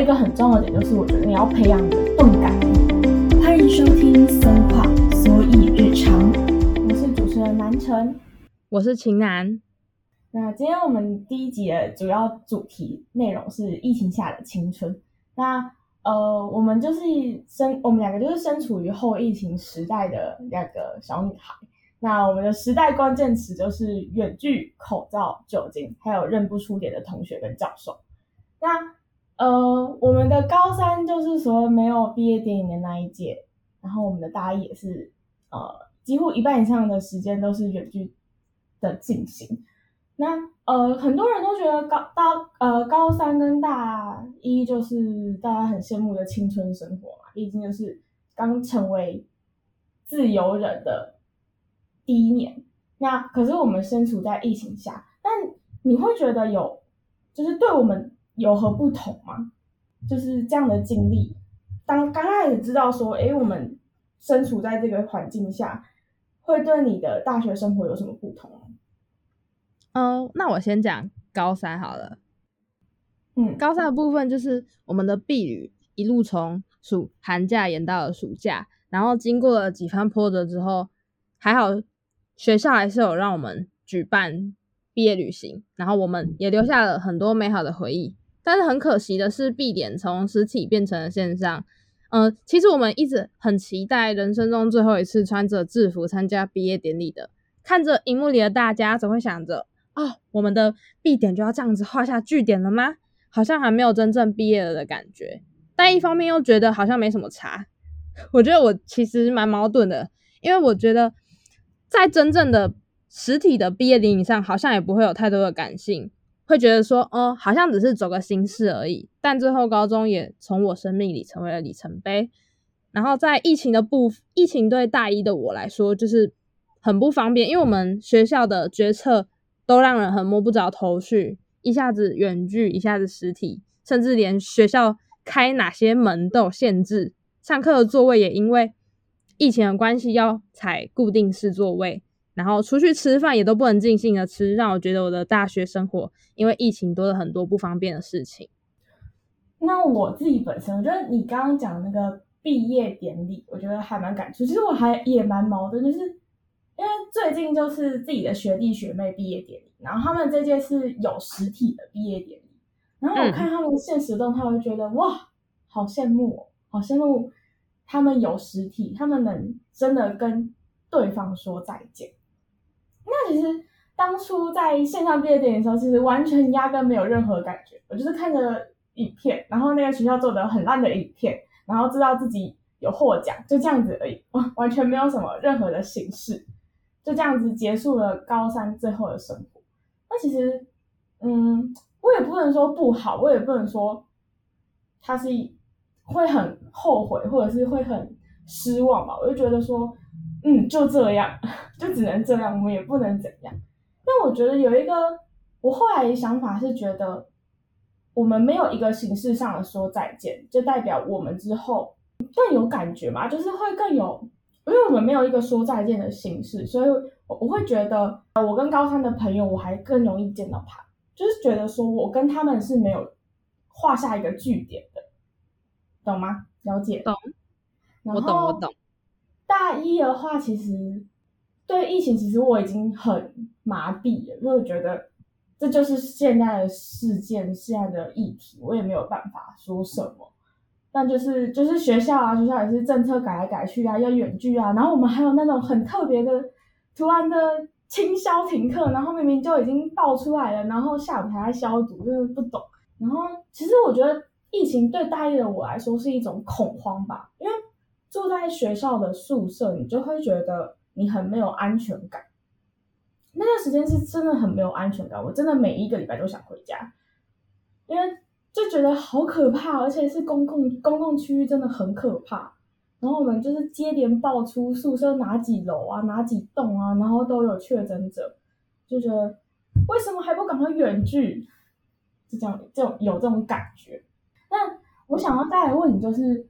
有一个很重要的点，就是我觉得你要培养你的动感力。欢迎收听松话所以日常，我是主持人南辰，我是秦南。那今天我们第一集的主要主题内容是疫情下的青春。那呃，我们就是身，我们两个就是身处于后疫情时代的两个小女孩。那我们的时代关键词就是远距、口罩、酒精，还有认不出脸的同学跟教授。那呃，我们的高三就是说没有毕业典礼的那一届，然后我们的大一也是呃，几乎一半以上的时间都是远距的进行。那呃，很多人都觉得高大呃高三跟大一就是大家很羡慕的青春生活嘛，毕竟就是刚成为自由人的。第一年，那可是我们身处在疫情下，但你会觉得有，就是对我们有何不同吗？就是这样的经历，当刚开始知道说，哎，我们身处在这个环境下，会对你的大学生活有什么不同？嗯，那我先讲高三好了。嗯，高三的部分就是我们的毕旅一路从暑寒假延到了暑假，然后经过了几番波折之后，还好。学校还是有让我们举办毕业旅行，然后我们也留下了很多美好的回忆。但是很可惜的是，毕点从实体变成了线上。嗯，其实我们一直很期待人生中最后一次穿着制服参加毕业典礼的。看着荧幕里的大家，总会想着：哦，我们的毕点就要这样子画下句点了吗？好像还没有真正毕业了的感觉。但一方面又觉得好像没什么差。我觉得我其实蛮矛盾的，因为我觉得。在真正的实体的毕业典礼上，好像也不会有太多的感性，会觉得说，哦，好像只是走个形式而已。但最后，高中也从我生命里成为了里程碑。然后，在疫情的部，疫情对大一的我来说，就是很不方便，因为我们学校的决策都让人很摸不着头绪，一下子远距，一下子实体，甚至连学校开哪些门都有限制，上课的座位也因为。疫情的关系要采固定式座位，然后出去吃饭也都不能尽兴的吃，让我觉得我的大学生活因为疫情多了很多不方便的事情。那我自己本身，我觉得你刚刚讲那个毕业典礼，我觉得还蛮感触。其实我还也蛮矛盾，就是因为最近就是自己的学弟学妹毕业典礼，然后他们这届是有实体的毕业典礼，然后我看他们现实动态，我就觉得哇，好羡慕哦，好羡慕。他们有实体，他们能真的跟对方说再见。那其实当初在线上毕业典礼的时候，其实完全压根没有任何感觉。我就是看着影片，然后那个学校做的很烂的影片，然后知道自己有获奖，就这样子而已，完 完全没有什么任何的形式，就这样子结束了高三最后的生活。那其实，嗯，我也不能说不好，我也不能说它是。会很后悔，或者是会很失望吧？我就觉得说，嗯，就这样，就只能这样，我们也不能怎样。但我觉得有一个，我后来的想法是觉得，我们没有一个形式上的说再见，就代表我们之后更有感觉嘛，就是会更有，因为我们没有一个说再见的形式，所以我我会觉得，我跟高三的朋友，我还更容易见到他，就是觉得说我跟他们是没有画下一个句点的。懂吗？了解。懂。我懂，我懂。大一的话，其实对疫情，其实我已经很麻痹了，因为我觉得这就是现在的事件，现在的议题，我也没有办法说什么。但就是就是学校啊，学校也是政策改来改去啊，要远距啊，然后我们还有那种很特别的，突然的清消停课，然后明明就已经爆出来了，然后下午还在消毒，就是不懂。然后其实我觉得。疫情对大一的我来说是一种恐慌吧，因为住在学校的宿舍，你就会觉得你很没有安全感。那段时间是真的很没有安全感，我真的每一个礼拜都想回家，因为就觉得好可怕，而且是公共公共区域真的很可怕。然后我们就是接连爆出宿舍哪几楼啊、哪几栋啊，然后都有确诊者，就觉得为什么还不赶快远距？就这样，就有这种感觉。那我想要再来问你，就是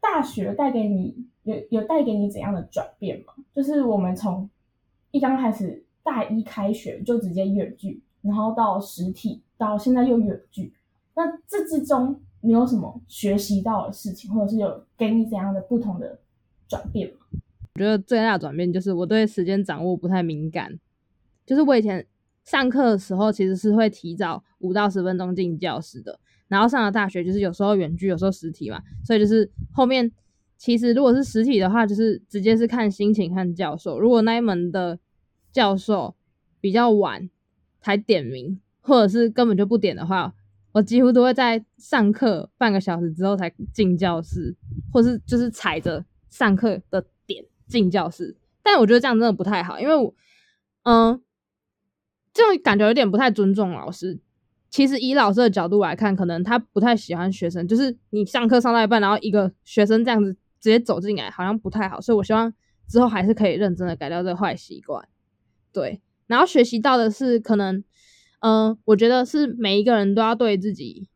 大学带给你有有带给你怎样的转变吗？就是我们从一刚开始大一开学就直接远距，然后到实体，到现在又远距，那这之中你有什么学习到的事情，或者是有给你怎样的不同的转变吗？我觉得最大的转变就是我对时间掌握不太敏感，就是我以前上课的时候其实是会提早五到十分钟进教室的，然后上了大学就是有时候远距，有时候实体嘛，所以就是后面其实如果是实体的话，就是直接是看心情看教授，如果那一门的教授比较晚才点名，或者是根本就不点的话，我几乎都会在上课半个小时之后才进教室，或是就是踩着上课的点进教室。但我觉得这样真的不太好，因为我，嗯，这种感觉有点不太尊重老师。其实以老师的角度来看，可能他不太喜欢学生，就是你上课上到一半，然后一个学生这样子直接走进来，好像不太好。所以我希望之后还是可以认真的改掉这个坏习惯。对，然后学习到的是可能，嗯、我觉得是每一个人都要对自己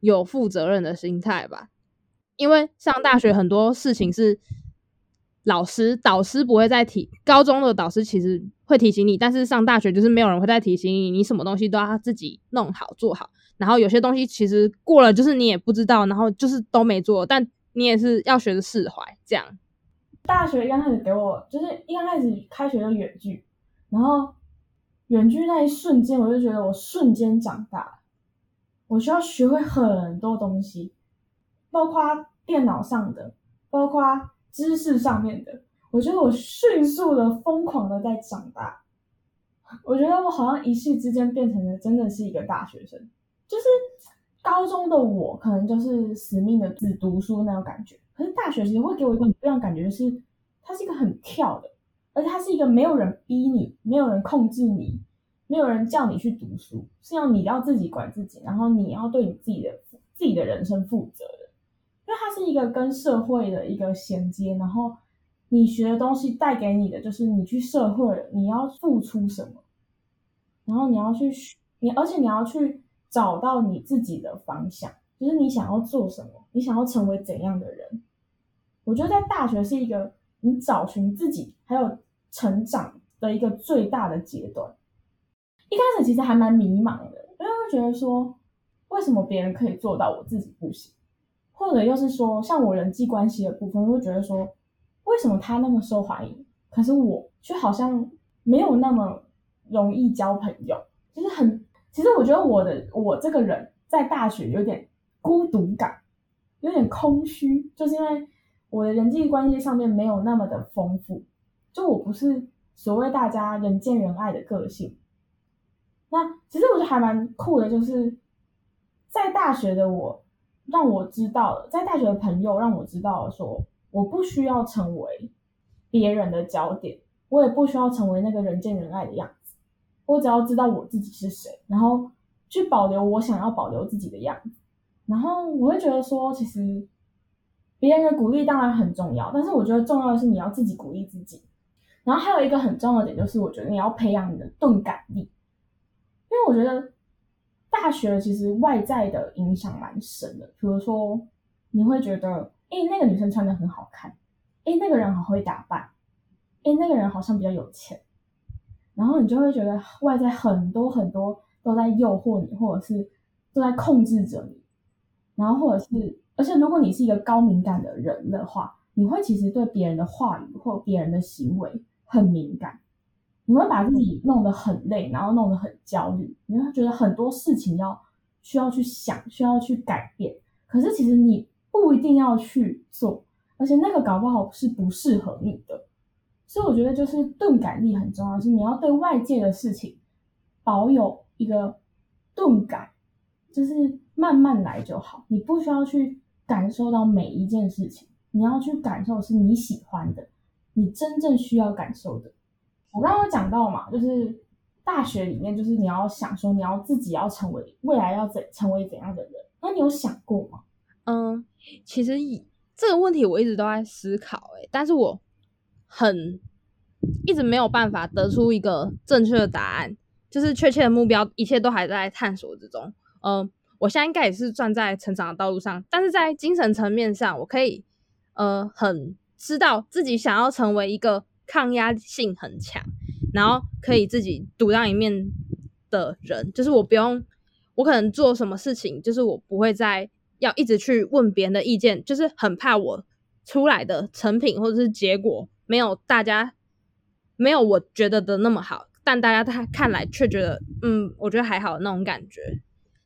有负责任的心态吧。因为上大学很多事情是老师、导师不会再提，高中的导师其实会提醒你，但是上大学就是没有人会再提醒你，你什么东西都要自己弄好做好。然后有些东西其实过了，就是你也不知道，然后就是都没做，但你也是要学着释怀，这样。大学刚开始给我就是一刚开始开学就远距，然后远距那一瞬间，我就觉得我瞬间长大。我需要学会很多东西，包括电脑上的，包括知识上面的。我觉得我迅速的、疯狂的在长大。我觉得我好像一夕之间变成了真的是一个大学生，就是高中的我可能就是死命的只读书那种感觉，可是大学其实会给我一个很不一样感觉，就是它是一个很跳的，而且它是一个没有人逼你，没有人控制你，没有人叫你去读书，是要你要自己管自己，然后你要对你自己的自己的人生负责的，因为它是一个跟社会的一个衔接，然后你学的东西带给你的就是你去社会，你要付出什么，然后你要去你，而且你要去找到你自己的方向，就是你想要做什么，你想要成为怎样的人。我觉得在大学是一个你找寻自己还有成长的一个最大的阶段。一开始其实还蛮迷茫的，因为会觉得说，为什么别人可以做到，我自己不行？或者又是说，像我人际关系的部分，会觉得说，为什么他那么受欢迎，可是我却好像没有那么容易交朋友，就是很。其实我觉得我的我这个人在大学有点孤独感，有点空虚，就是因为我的人际关系上面没有那么的丰富，就我不是所谓大家人见人爱的个性。那其实我觉得还蛮酷的，就是在大学的我，让我知道了，在大学的朋友让我知道了说，我不需要成为别人的焦点，我也不需要成为那个人见人爱的样子。我只要知道我自己是谁，然后去保留我想要保留自己的样子。然后我会觉得说，其实别人的鼓励当然很重要，但是我觉得重要的是你要自己鼓励自己。然后还有一个很重要的点就是，我觉得你要培养你的钝感力，因为我觉得大学其实外在的影响蛮深的。比如说，你会觉得，哎，那个女生穿的很好看，哎，那个人好会打扮，哎，那个人好像比较有钱。然后你就会觉得外在很多很多都在诱惑你，或者是都在控制着你。然后或者是，而且如果你是一个高敏感的人的话，你会其实对别人的话语或别人的行为很敏感，你会把自己弄得很累，然后弄得很焦虑。你会觉得很多事情要需要去想，需要去改变。可是其实你不一定要去做，而且那个搞不好是不适合你的。所以我觉得就是钝感力很重要，是你要对外界的事情保有一个钝感，就是慢慢来就好。你不需要去感受到每一件事情，你要去感受是你喜欢的，你真正需要感受的。我刚刚讲到嘛，就是大学里面，就是你要想说你要自己要成为未来要怎成为怎样的人，那你有想过吗？嗯，其实以这个问题我一直都在思考、欸，但是我。很一直没有办法得出一个正确的答案，就是确切的目标，一切都还在探索之中。嗯，我现在应该也是站在成长的道路上，但是在精神层面上，我可以呃很知道自己想要成为一个抗压性很强，然后可以自己独当一面的人，就是我不用，我可能做什么事情，就是我不会再要一直去问别人的意见，就是很怕我出来的成品或者是结果没有大家没有我觉得的那么好，但大家他看来却觉得嗯，我觉得还好那种感觉。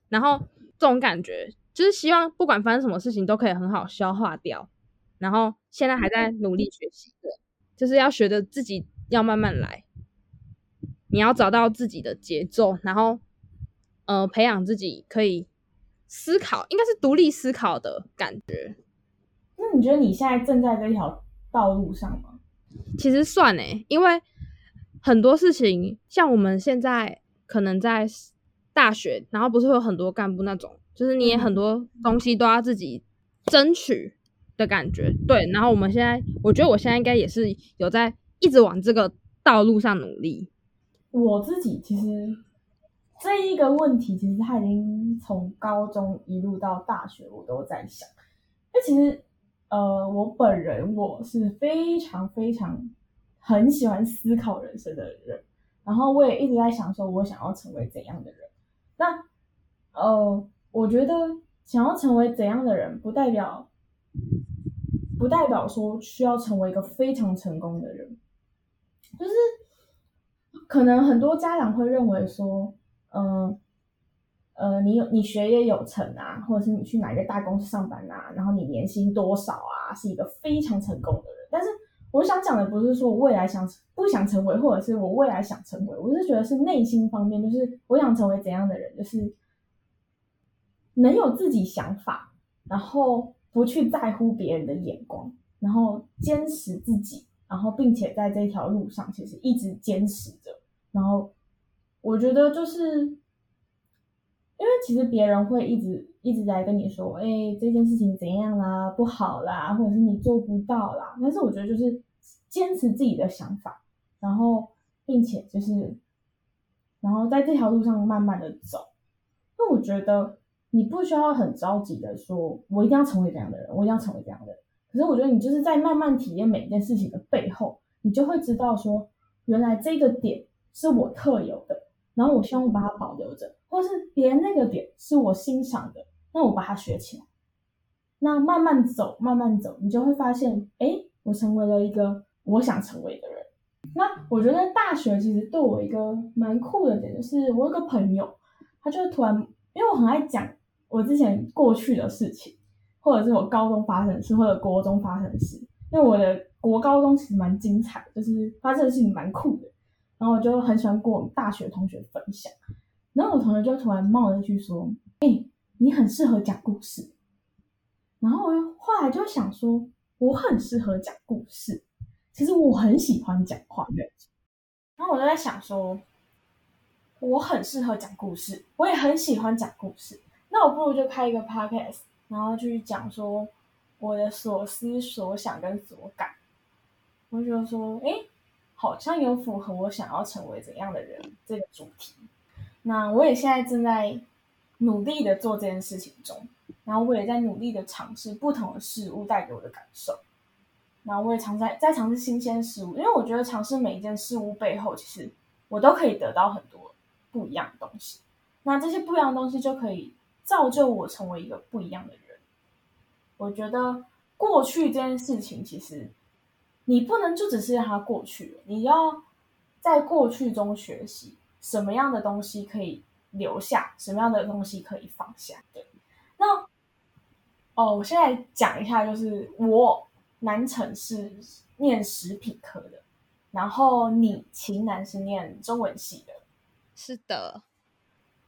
然后这种感觉就是希望不管发生什么事情都可以很好消化掉。然后现在还在努力学习的，就是要学着自己要慢慢来，你要找到自己的节奏，然后呃培养自己可以思考，应该是独立思考的感觉。那你觉得你现在正在这条道路上吗？其实算诶，因为很多事情，像我们现在可能在大学，然后不是会有很多干部那种，就是你也很多东西都要自己争取。的感觉，对。然后我们现在，我觉得我现在应该也是有在一直往这个道路上努力。我自己其实这一个问题，其实他已经从高中一路到大学，我都在想。那其实，呃，我本人我是非常非常很喜欢思考人生的人，然后我也一直在想，说我想要成为怎样的人。那，呃，我觉得想要成为怎样的人，不代表。不代表说需要成为一个非常成功的人，就是可能很多家长会认为说，嗯呃，你有你学业有成啊，或者是你去哪一个大公司上班啊，然后你年薪多少啊，是一个非常成功的人。但是我想讲的不是说我未来想不想成为，或者是我未来想成为，我是觉得是内心方面，就是我想成为怎样的人，就是能有自己想法，然后。不去在乎别人的眼光，然后坚持自己，然后并且在这条路上其实一直坚持着。然后我觉得就是，因为其实别人会一直一直在跟你说，哎，这件事情怎样啦，不好啦，或者是你做不到啦。但是我觉得就是坚持自己的想法，然后并且就是，然后在这条路上慢慢的走。那我觉得。你不需要很着急的说，我一定要成为这样的人，我一定要成为这样的人。可是我觉得你就是在慢慢体验每一件事情的背后，你就会知道说，原来这个点是我特有的，然后我希望我把它保留着，或是别人那个点是我欣赏的，那我把它学起来。那慢慢走，慢慢走，你就会发现，哎，我成为了一个我想成为的人。那我觉得大学其实对我一个蛮酷的点，就是我有个朋友，他就突然，因为我很爱讲。我之前过去的事情，或者是我高中发生的事，或者国中发生的事，因为我的国高中其实蛮精彩，就是发生的事情蛮酷的，然后我就很喜欢跟我大学同学分享。然后我同学就突然冒了一句说：“哎，你很适合讲故事。”然后我后来就想说，我很适合讲故事，其实我很喜欢讲话。然后我就在想说，我很适合讲故事，我也很喜欢讲故事。那我不如就开一个 podcast，然后去讲说我的所思所想跟所感。我就说，哎，好像有符合我想要成为怎样的人这个主题。那我也现在正在努力的做这件事情中，然后我也在努力的尝试不同的事物带给我的感受。然后我也常在在尝试新鲜事物，因为我觉得尝试每一件事物背后，其实我都可以得到很多不一样的东西。那这些不一样的东西就可以。造就我成为一个不一样的人。我觉得过去这件事情，其实你不能就只是让它过去，你要在过去中学习什么样的东西可以留下，什么样的东西可以放下。对，那哦，我现在讲一下，就是我南城是念食品科的，然后你秦南是念中文系的，是的。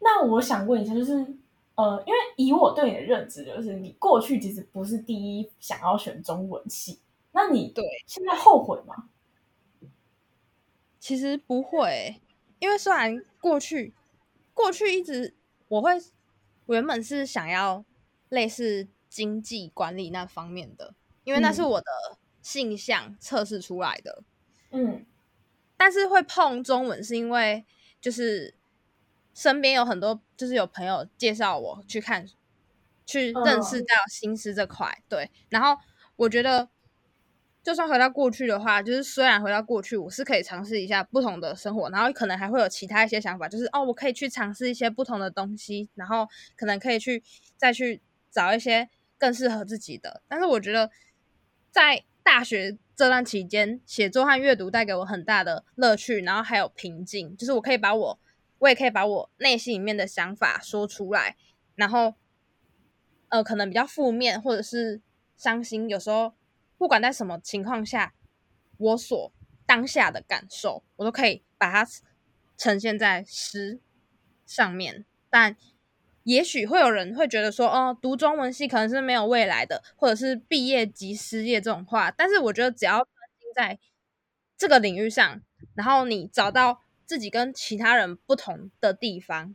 那我想问一下，就是。呃，因为以我对你的认知，就是你过去其实不是第一想要选中文系，那你对现在后悔吗？其实不会，因为虽然过去过去一直我会，我原本是想要类似经济管理那方面的，因为那是我的性向测试出来的，嗯，但是会碰中文是因为就是。身边有很多，就是有朋友介绍我去看，去认识到心思这块。对，然后我觉得，就算回到过去的话，就是虽然回到过去，我是可以尝试一下不同的生活，然后可能还会有其他一些想法，就是哦，我可以去尝试一些不同的东西，然后可能可以去再去找一些更适合自己的。但是我觉得在大学这段期间，写作和阅读带给我很大的乐趣，然后还有平静，就是我可以把我，我也可以把我内心里面的想法说出来，然后，呃，可能比较负面或者是伤心，有时候不管在什么情况下，我所当下的感受，我都可以把它呈现在诗上面。但也许会有人会觉得说，哦，读中文系可能是没有未来的，或者是毕业即失业这种话。但是我觉得，只要专心在这个领域上，然后你找到自己跟其他人不同的地方，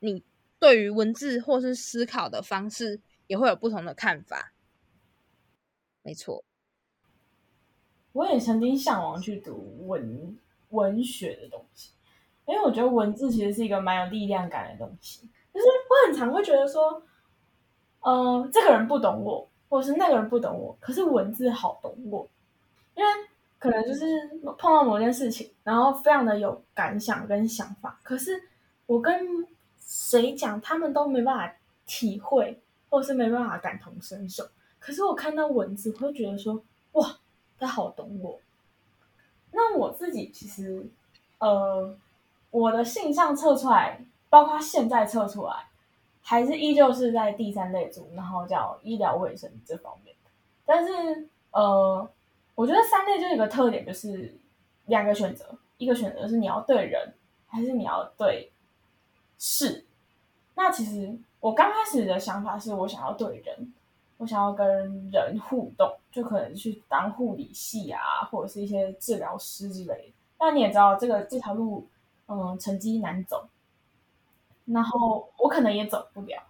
你对于文字或是思考的方式也会有不同的看法。没错，我也曾经向往去读文文学的东西，因为我觉得文字其实是一个蛮有力量感的东西。就是我很常会觉得说，呃，这个人不懂我，或是那个人不懂我，可是文字好懂我，因为可能就是碰到某件事情，然后非常的有感想跟想法，可是我跟谁讲，他们都没办法体会，或者是没办法感同身受。可是我看到文字，会觉得说，哇，他好懂我。那我自己其实，呃，我的性向测出来。包括现在测出来，还是依旧是在第三类组，然后叫医疗卫生这方面。但是，呃，我觉得三类就有一个特点，就是两个选择，一个选择是你要对人，还是你要对事。那其实我刚开始的想法是我想要对人，我想要跟人互动，就可能去当护理系啊，或者是一些治疗师之类的。那你也知道，这个这条路，嗯，成绩难走。然后我可能也走不了，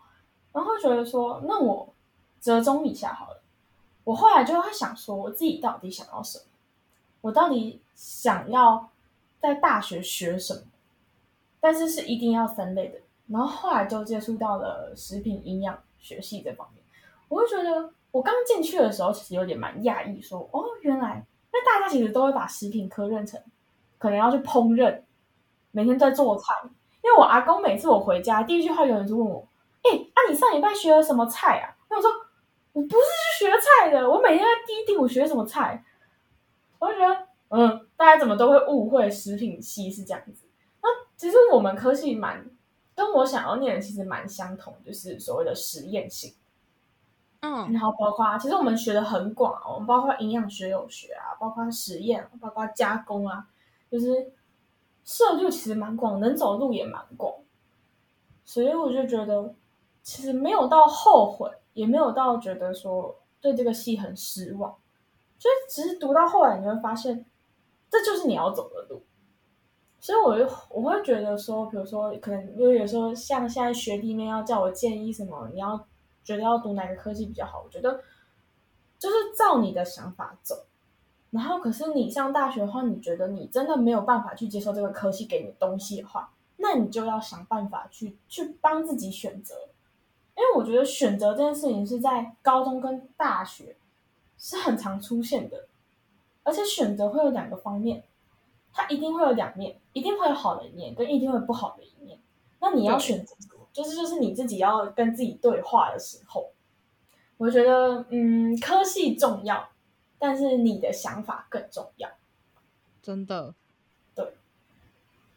然后觉得说，那我折中一下好了。我后来就会想说，我自己到底想要什么？我到底想要在大学学什么？但是是一定要分类的。然后后来就接触到了食品营养学系这方面，我会觉得我刚进去的时候其实有点蛮讶异，说哦，原来那大家其实都会把食品科认成可能要去烹饪，每天在做菜。因为我阿公每次我回家，第一句话有人就问我：“哎，啊，你上礼拜学了什么菜啊？”那我说：“我不是去学菜的，我每天在滴滴我学什么菜。”我就觉得，嗯，大家怎么都会误会食品系是这样子。那其实我们科系蛮跟我想要念的其实蛮相同，就是所谓的实验性。嗯，然后包括其实我们学的很广，我们包括营养学有学啊，包括实验，包括加工啊，就是。涉就其实蛮广，能走路也蛮广，所以我就觉得其实没有到后悔，也没有到觉得说对这个戏很失望，所以其实读到后来你会发现，这就是你要走的路。所以我就我会觉得说，比如说可能因为有时候像现在学弟妹要叫我建议什么，你要觉得要读哪个科技比较好，我觉得就是照你的想法走。然后，可是你上大学的话，你觉得你真的没有办法去接受这个科技给你东西的话，那你就要想办法去去帮自己选择。因为我觉得选择这件事情是在高中跟大学是很常出现的，而且选择会有两个方面，它一定会有两面，一定会有好的一面，跟一定会不好的一面。那你要选择，就是就是你自己要跟自己对话的时候，我觉得嗯，科系重要。但是你的想法更重要，真的，对。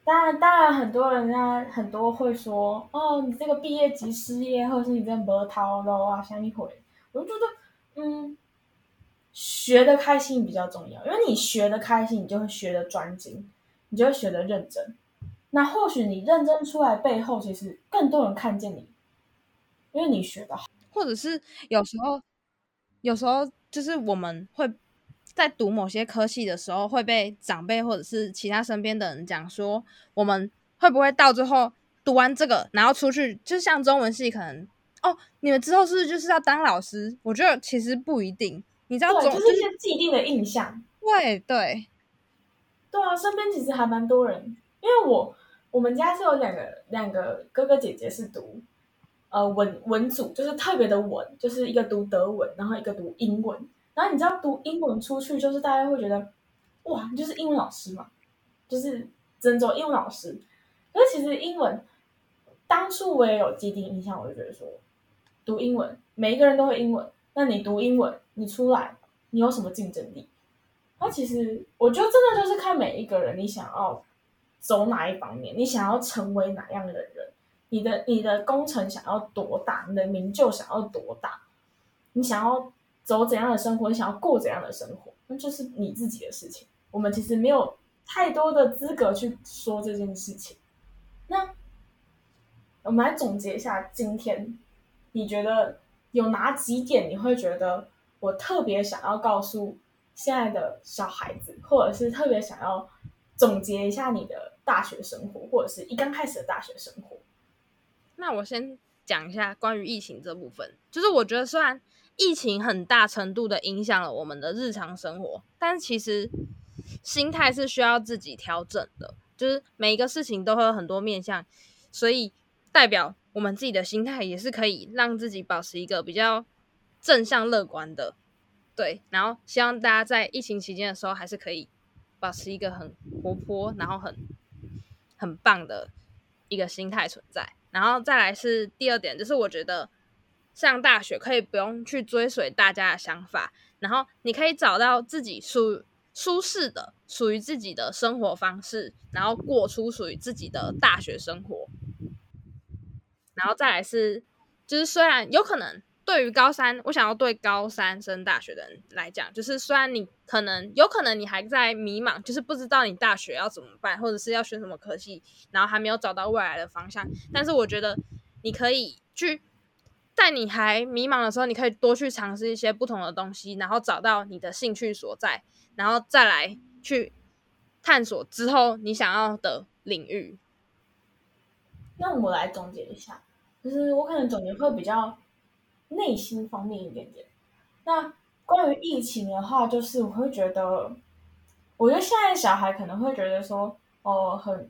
当然，当然，很多人家很多会说，哦，你这个毕业即失业，或者是你这没逃路啊，像一回。我就觉得，嗯，学的开心比较重要，因为你学的开心，你就会学的专精，你就会学的认真。那或许你认真出来背后，其实更多人看见你，因为你学的好，或者是有时候，有时候。就是我们会在读某些科系的时候，会被长辈或者是其他身边的人讲说，我们会不会到最后读完这个，然后出去，就像中文系可能哦，你们之后是不是就是要当老师？我觉得其实不一定，你知道，总就是一些既定的印象。对对对啊，身边其实还蛮多人，因为我我们家是有两个两个哥哥姐姐是读。呃，文文组就是特别的文，就是一个读德文，然后一个读英文。然后你知道读英文出去，就是大家会觉得，哇，你就是英文老师嘛，就是真走英文老师。可是其实英文，当初我也有既定印象，我就觉得说，读英文，每一个人都会英文，那你读英文，你出来，你有什么竞争力？那其实我觉得真的就是看每一个人，你想要走哪一方面，你想要成为哪样的人，你的你的工程想要多大，你的名就想要多大，你想要走怎样的生活，你想要过怎样的生活，那就是你自己的事情。我们其实没有太多的资格去说这件事情。那我们来总结一下，今天你觉得有哪几点你会觉得我特别想要告诉现在的小孩子，或者是特别想要总结一下你的大学生活，或者是一刚开始的大学生活？那我先讲一下关于疫情这部分，就是我觉得虽然疫情很大程度的影响了我们的日常生活，但其实心态是需要自己调整的。就是每一个事情都会有很多面向，所以代表我们自己的心态也是可以让自己保持一个比较正向乐观的，对。然后希望大家在疫情期间的时候，还是可以保持一个很活泼，然后很很棒的一个心态存在。然后再来是第二点，就是我觉得上大学可以不用去追随大家的想法，然后你可以找到自己属。舒适的、属于自己的生活方式，然后过出属于自己的大学生活。然后再来是，就是虽然有可能对于高三，我想要对高三升大学的人来讲，就是虽然你可能有可能你还在迷茫，就是不知道你大学要怎么办，或者是要选什么科系，然后还没有找到未来的方向。但是我觉得你可以去，在你还迷茫的时候，你可以多去尝试一些不同的东西，然后找到你的兴趣所在。然后再来去探索之后你想要的领域。那我来总结一下，就是我可能总结会比较内心方面一点点。那关于疫情的话，就是我会觉得，我觉得现在小孩可能会觉得说，哦，很，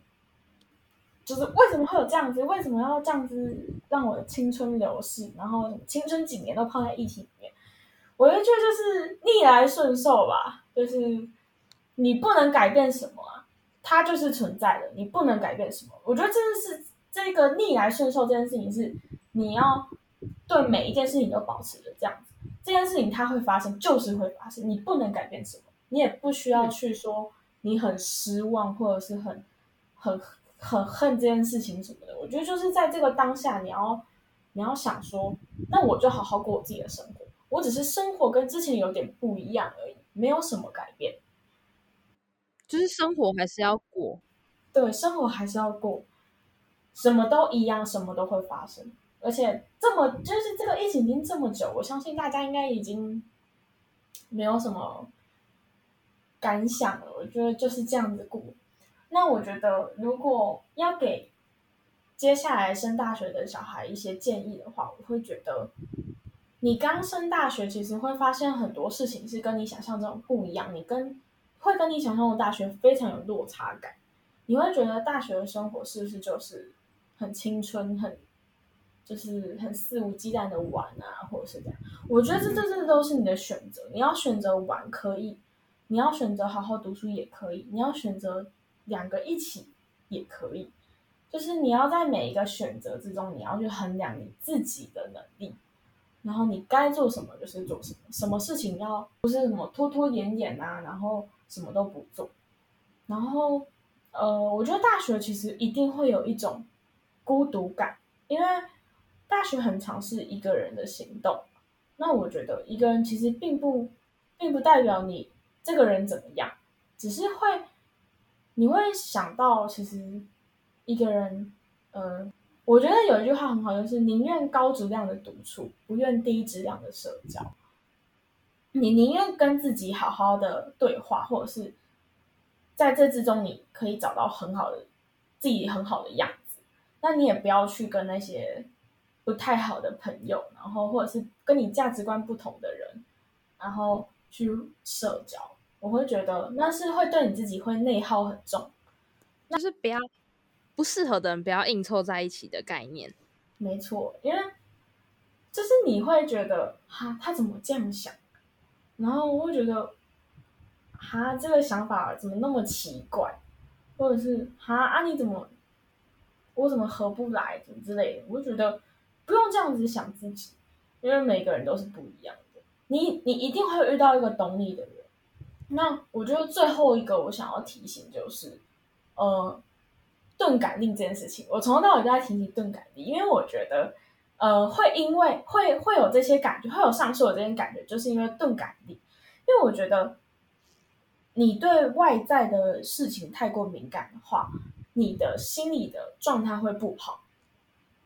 就是为什么会有这样子？为什么要这样子让我的青春流逝？然后青春几年都泡在疫情里面？我觉得就是逆来顺受吧。就是你不能改变什么啊，它就是存在的，你不能改变什么。我觉得真的是这个逆来顺受这件事情，是你要对每一件事情都保持着这样子。这件事情它会发生，就是会发生，你不能改变什么，你也不需要去说你很失望或者是很很很恨这件事情什么的。我觉得就是在这个当下，你要你要想说，那我就好好过我自己的生活，我只是生活跟之前有点不一样而已。没有什么改变，就是生活还是要过。对，生活还是要过，什么都一样，什么都会发生。而且这么就是这个疫情已经这么久，我相信大家应该已经没有什么感想了。我觉得就是这样子过。那我觉得，如果要给接下来升大学的小孩一些建议的话，我会觉得。你刚升大学，其实会发现很多事情是跟你想象中不一样，你跟会跟你想象的大学非常有落差感。你会觉得大学的生活是不是就是很青春，很就是很肆无忌惮的玩啊，或者是这样？我觉得这这这都是你的选择。你要选择玩可以，你要选择好好读书也可以，你要选择两个一起也可以。就是你要在每一个选择之中，你要去衡量你自己的能力。然后你该做什么就是做什么，什么事情要不是什么拖拖延延啊，然后什么都不做。然后，呃，我觉得大学其实一定会有一种孤独感，因为大学很常是一个人的行动。那我觉得一个人其实并不，并不代表你这个人怎么样，只是会你会想到其实一个人，嗯。我觉得有一句话很好，就是宁愿高质量的独处，不愿低质量的社交。你宁愿跟自己好好的对话，或者是在这之中，你可以找到很好的自己很好的样子。那你也不要去跟那些不太好的朋友，然后或者是跟你价值观不同的人，然后去社交。我会觉得那是会对你自己会内耗很重，那是不要。不适合的人不要硬凑在一起的概念，没错，因为就是你会觉得哈，他怎么这样想？然后我会觉得哈，这个想法怎么那么奇怪？或者是哈啊，你怎么我怎么合不来？怎么之类的？我就觉得不用这样子想自己，因为每个人都是不一样的。你你一定会遇到一个懂你的人。那我觉得最后一个我想要提醒就是，呃，钝感力这件事情，我从头到尾都在提醒钝感力，因为我觉得，呃，会因为会会有这些感觉，会有上述的这些感觉，就是因为钝感力。因为我觉得，你对外在的事情太过敏感的话，你的心理的状态会不好。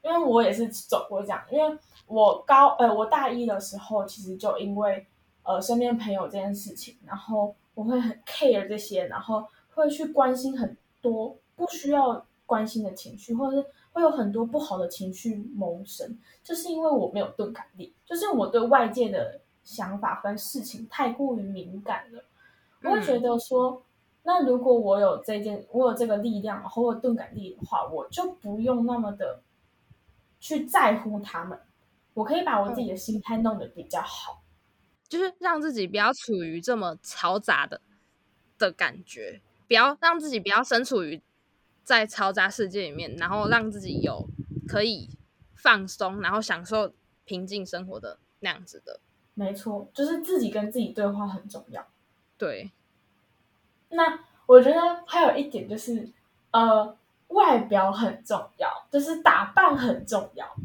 因为我也是走过这样，因为我高呃，我大一的时候，其实就因为呃身边朋友这件事情，然后我会很 care 这些，然后会去关心很多不需要关心的情绪，或者是会有很多不好的情绪萌生，就是因为我没有钝感力，就是我对外界的想法跟事情太过于敏感了，我会觉得说，那如果我有这件，我有这个力量，然后我钝感力的话，我就不用那么的。去在乎他们，我可以把我自己的心态弄得比较好，就是让自己不要处于这么嘈杂的的感觉，不要让自己不要身处于在嘈杂世界里面，然后让自己有可以放松，然后享受平静生活的那样子的。没错，就是自己跟自己对话很重要。对，那我觉得还有一点就是，呃。外表很重要，就是打扮很重要。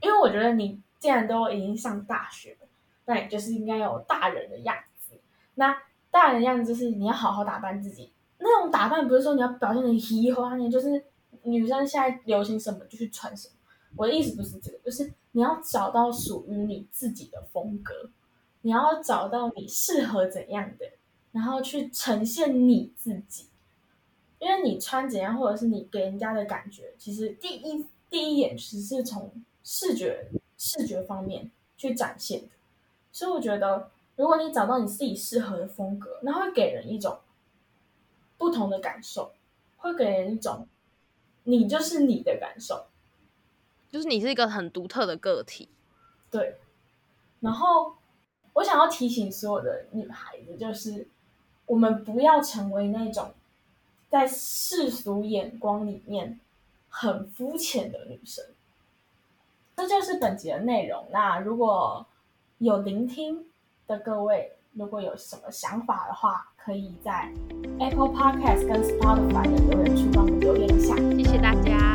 因为我觉得你既然都已经上大学了，那你就是应该有大人的样子。那大人的样子就是你要好好打扮自己。那种打扮不是说你要表现的嘻花呢，就是女生现在流行什么就去穿什么。我的意思不是这个，就是你要找到属于你自己的风格，你要找到你适合怎样的，然后去呈现你自己。因为你穿怎样，或者是你给人家的感觉，其实第一第一眼其实是从视觉视觉方面去展现的。所以我觉得，如果你找到你自己适合的风格，那会给人一种不同的感受，会给人一种你就是你的感受，就是你是一个很独特的个体。对。然后我想要提醒所有的女孩子，就是我们不要成为那种。在世俗眼光里面很肤浅的女生，这就是本集的内容。那如果有聆听的各位，如果有什么想法的话，可以在 Apple Podcast 跟 Spotify 的留言区帮我们留言一下。谢谢大家。